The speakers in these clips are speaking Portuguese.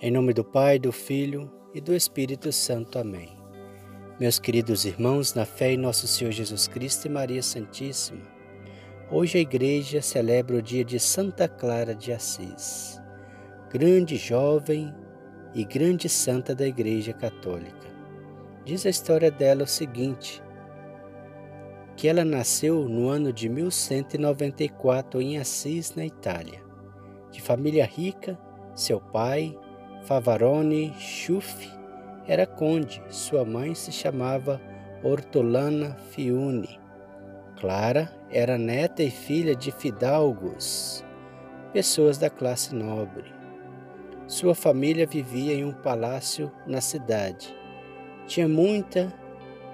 Em nome do Pai, do Filho e do Espírito Santo. Amém. Meus queridos irmãos, na fé em nosso Senhor Jesus Cristo e Maria Santíssima, hoje a Igreja celebra o dia de Santa Clara de Assis, grande jovem e grande santa da Igreja Católica. Diz a história dela o seguinte: que ela nasceu no ano de 1194 em Assis, na Itália, de família rica, seu pai Favarone Schuff era conde, sua mãe se chamava Ortolana Fiune. Clara era neta e filha de fidalgos, pessoas da classe nobre. Sua família vivia em um palácio na cidade. Tinha muita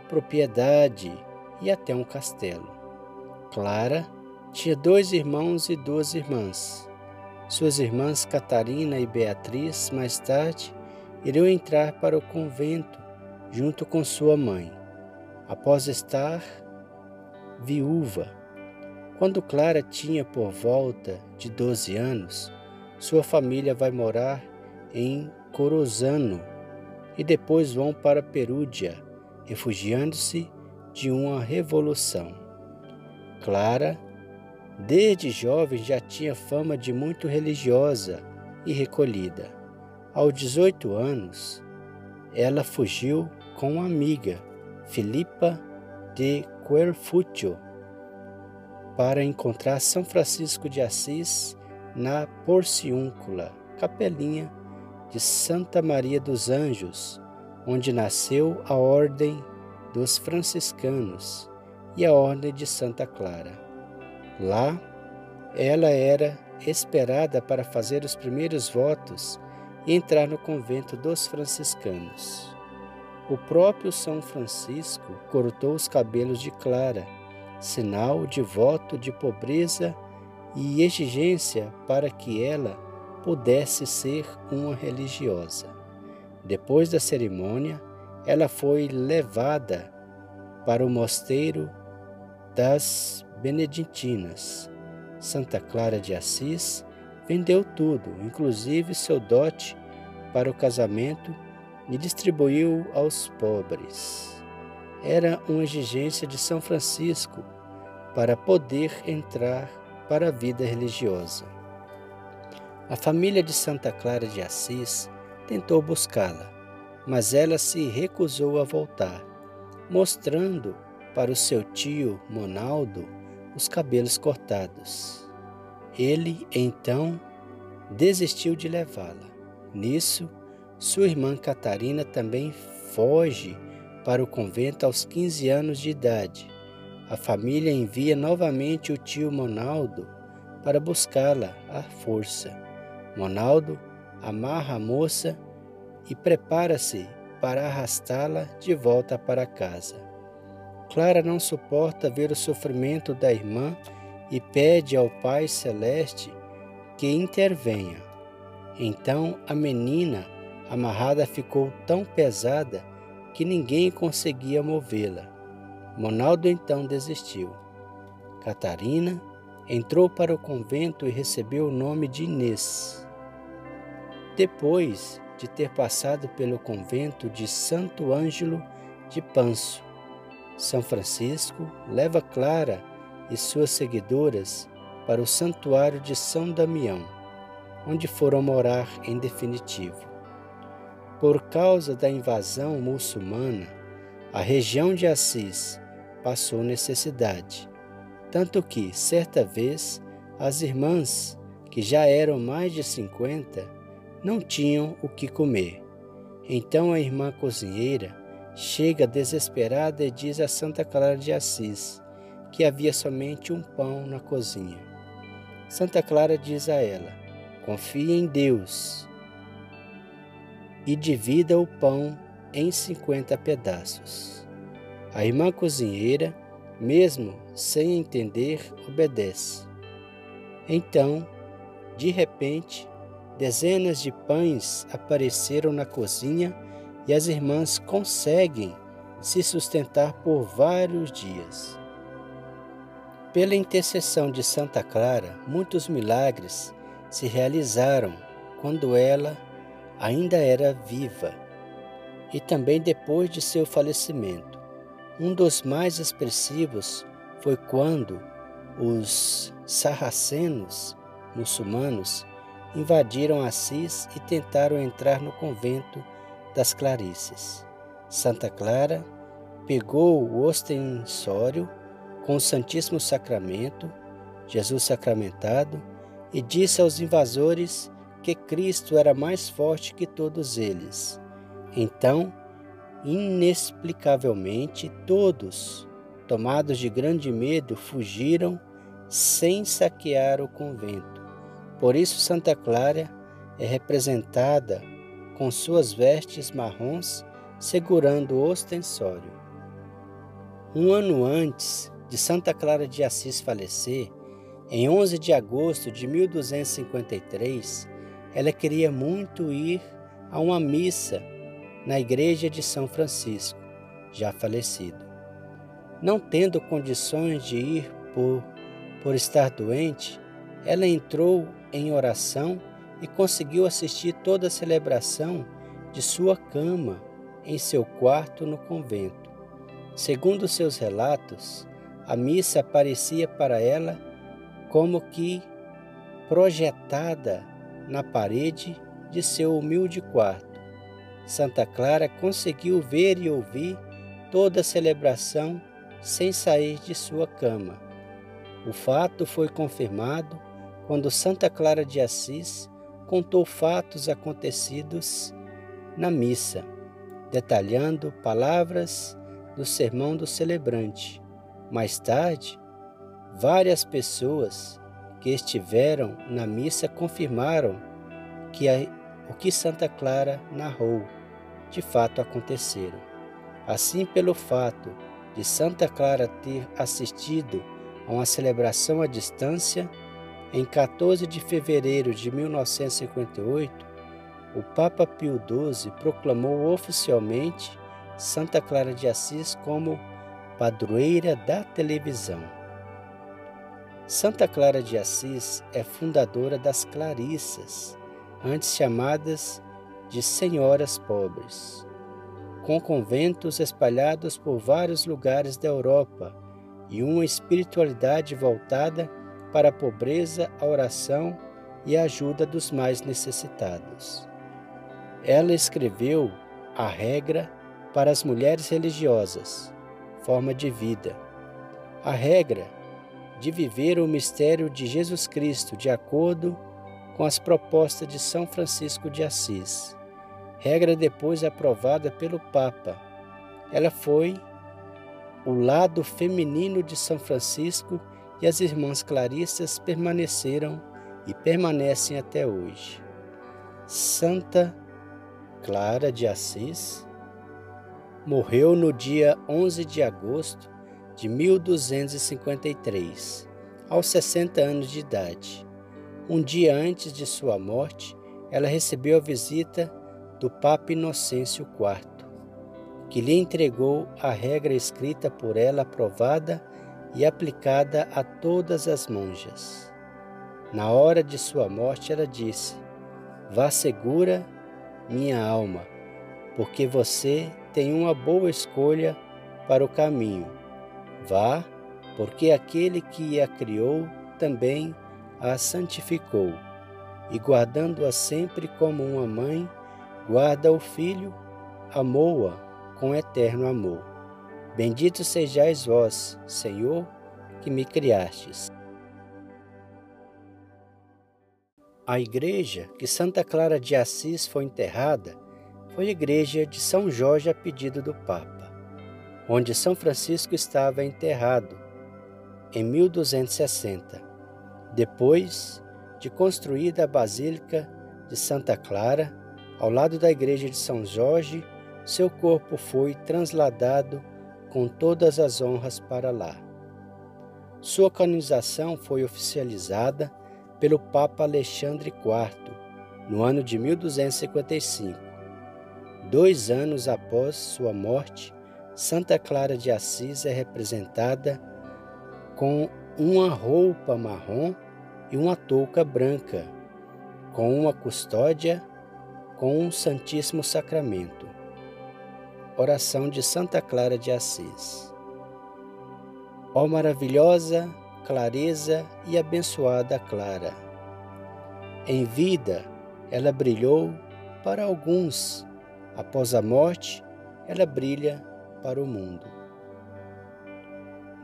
propriedade e até um castelo. Clara tinha dois irmãos e duas irmãs. Suas irmãs Catarina e Beatriz, mais tarde, iriam entrar para o convento junto com sua mãe, após estar viúva. Quando Clara tinha por volta de 12 anos, sua família vai morar em Corozano e depois vão para Perúdia, refugiando-se de uma revolução. Clara Desde jovem já tinha fama de muito religiosa e recolhida. Aos 18 anos, ela fugiu com uma amiga, Filipa de Querfúcio, para encontrar São Francisco de Assis na Porciúncula, capelinha de Santa Maria dos Anjos, onde nasceu a Ordem dos Franciscanos e a Ordem de Santa Clara. Lá, ela era esperada para fazer os primeiros votos e entrar no convento dos franciscanos. O próprio São Francisco cortou os cabelos de Clara, sinal de voto de pobreza e exigência para que ela pudesse ser uma religiosa. Depois da cerimônia, ela foi levada para o mosteiro das beneditinas. Santa Clara de Assis vendeu tudo, inclusive seu dote para o casamento, e distribuiu aos pobres. Era uma exigência de São Francisco para poder entrar para a vida religiosa. A família de Santa Clara de Assis tentou buscá-la, mas ela se recusou a voltar, mostrando para o seu tio Monaldo os cabelos cortados. Ele, então, desistiu de levá-la. Nisso, sua irmã Catarina também foge para o convento aos 15 anos de idade. A família envia novamente o tio Monaldo para buscá-la à força. Monaldo amarra a moça e prepara-se para arrastá-la de volta para casa. Clara não suporta ver o sofrimento da irmã e pede ao Pai Celeste que intervenha. Então a menina amarrada ficou tão pesada que ninguém conseguia movê-la. Monaldo então desistiu. Catarina entrou para o convento e recebeu o nome de Inês. Depois de ter passado pelo convento de Santo Ângelo de Panso, são Francisco leva Clara e suas seguidoras para o santuário de São Damião, onde foram morar em definitivo. Por causa da invasão muçulmana, a região de Assis passou necessidade, tanto que, certa vez, as irmãs, que já eram mais de cinquenta, não tinham o que comer. Então a irmã cozinheira chega desesperada e diz a Santa Clara de Assis que havia somente um pão na cozinha. Santa Clara diz a ela: confie em Deus e divida o pão em cinquenta pedaços. A irmã cozinheira, mesmo sem entender, obedece. Então, de repente, dezenas de pães apareceram na cozinha e as irmãs conseguem se sustentar por vários dias. Pela intercessão de Santa Clara, muitos milagres se realizaram quando ela ainda era viva, e também depois de seu falecimento. Um dos mais expressivos foi quando os sarracenos muçulmanos invadiram Assis e tentaram entrar no convento das Clarices. Santa Clara pegou o ostensório com o Santíssimo Sacramento, Jesus sacramentado, e disse aos invasores que Cristo era mais forte que todos eles. Então, inexplicavelmente, todos, tomados de grande medo, fugiram sem saquear o convento. Por isso, Santa Clara é representada com suas vestes marrons segurando o ostensório. Um ano antes de Santa Clara de Assis falecer, em 11 de agosto de 1253, ela queria muito ir a uma missa na igreja de São Francisco, já falecido. Não tendo condições de ir por, por estar doente, ela entrou em oração e conseguiu assistir toda a celebração de sua cama em seu quarto no convento. Segundo seus relatos, a missa aparecia para ela como que projetada na parede de seu humilde quarto. Santa Clara conseguiu ver e ouvir toda a celebração sem sair de sua cama. O fato foi confirmado quando Santa Clara de Assis contou fatos acontecidos na missa, detalhando palavras do sermão do celebrante. Mais tarde, várias pessoas que estiveram na missa confirmaram que a, o que Santa Clara narrou de fato aconteceram. Assim, pelo fato de Santa Clara ter assistido a uma celebração à distância, em 14 de fevereiro de 1958, o Papa Pio XII proclamou oficialmente Santa Clara de Assis como padroeira da televisão. Santa Clara de Assis é fundadora das Clarissas, antes chamadas de Senhoras Pobres, com conventos espalhados por vários lugares da Europa e uma espiritualidade voltada para a pobreza, a oração e a ajuda dos mais necessitados. Ela escreveu a regra para as mulheres religiosas, forma de vida. A regra de viver o mistério de Jesus Cristo de acordo com as propostas de São Francisco de Assis. Regra depois aprovada pelo Papa. Ela foi o lado feminino de São Francisco e as irmãs claristas permaneceram e permanecem até hoje. Santa Clara de Assis morreu no dia 11 de agosto de 1253, aos 60 anos de idade. Um dia antes de sua morte, ela recebeu a visita do Papa Inocêncio IV, que lhe entregou a regra escrita por ela aprovada e aplicada a todas as monjas. Na hora de sua morte, ela disse: Vá segura, minha alma, porque você tem uma boa escolha para o caminho Vá, porque aquele que a criou também a santificou, e guardando-a sempre como uma mãe, guarda o filho, amou-a com eterno amor. Bendito sejais vós, Senhor, que me criastes. A igreja que Santa Clara de Assis foi enterrada foi a igreja de São Jorge a pedido do Papa onde São Francisco estava enterrado, em 1260, depois de construída a Basílica de Santa Clara, ao lado da igreja de São Jorge, seu corpo foi trasladado com todas as honras para lá. Sua canonização foi oficializada pelo Papa Alexandre IV no ano de 1255. Dois anos após sua morte, Santa Clara de Assis é representada com uma roupa marrom e uma touca branca, com uma custódia com o Santíssimo Sacramento. Oração de Santa Clara de Assis. Ó maravilhosa clareza e abençoada Clara. Em vida, ela brilhou para alguns, após a morte, ela brilha para o mundo.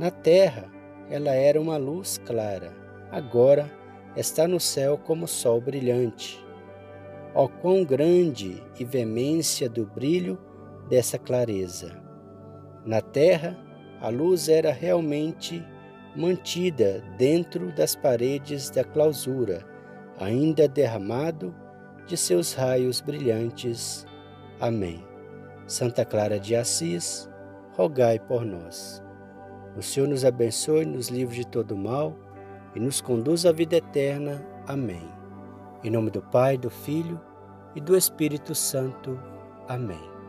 Na terra, ela era uma luz clara, agora está no céu como sol brilhante. Ó quão grande e veemência do brilho dessa clareza! Na terra, a luz era realmente mantida dentro das paredes da clausura, ainda derramado de seus raios brilhantes. Amém. Santa Clara de Assis, rogai por nós. O Senhor nos abençoe, nos livre de todo mal e nos conduz à vida eterna. Amém. Em nome do Pai, do Filho e do Espírito Santo. Amém.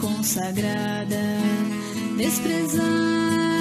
Consagrada, desprezada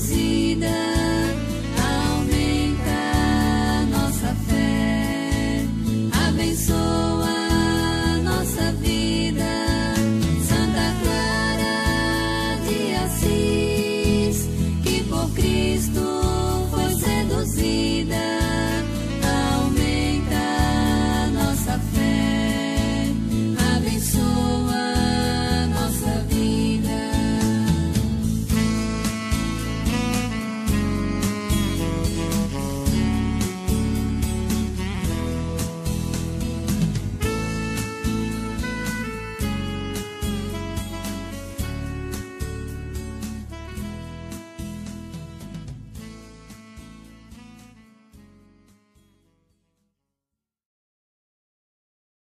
Cristo foi seduzida.